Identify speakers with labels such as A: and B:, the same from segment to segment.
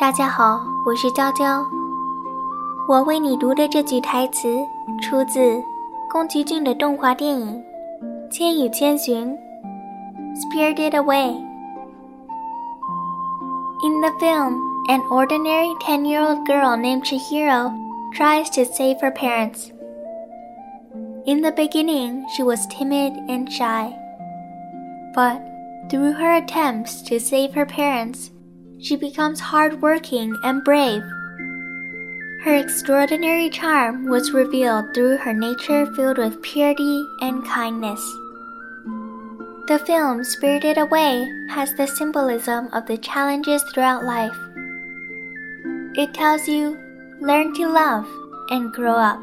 A: 大家好，我是娇娇。我为你读的这句台词出自宫崎骏的动画电影《千与千寻》（Spirited Away）。In the film, an ordinary 10 year old girl named Chihiro tries to save her parents. In the beginning, she was timid and shy. But through her attempts to save her parents, she becomes hardworking and brave. Her extraordinary charm was revealed through her nature filled with purity and kindness. The film Spirited Away has the symbolism of the challenges throughout life. It tells you, learn to love and grow up.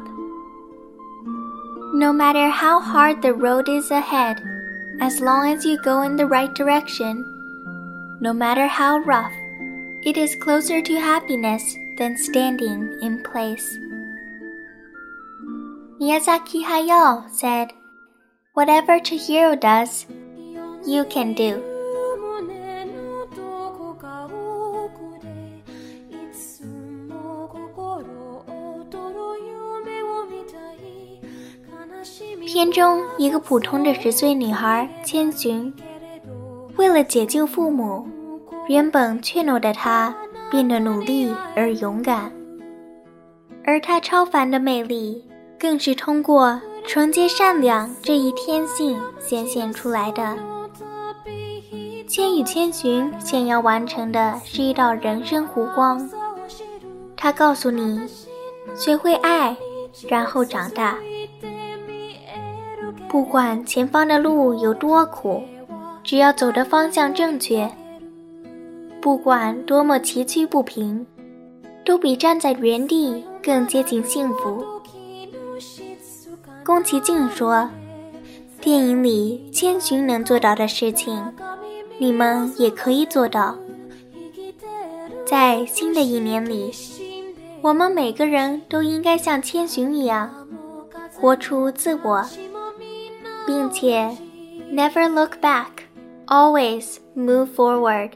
A: No matter how hard the road is ahead, as long as you go in the right direction, no matter how rough, it is closer to happiness than standing in place. Miyazaki Hayao said, Whatever Chihiro does, you can do. "片中一个普通的十岁女孩千寻，为了解救父母， 原本怯懦的她变得努力而勇敢，而她超凡的魅力，更是通过纯洁善良这一天性显现出来的。千与千寻想要完成的是一道人生湖光，它告诉你：学会爱，然后长大。不管前方的路有多苦，只要走的方向正确。不管多么崎岖不平，都比站在原地更接近幸福。宫崎骏说：“电影里千寻能做到的事情，你们也可以做到。”在新的一年里，我们每个人都应该像千寻一样，活出自我，并且 never look back，always move forward。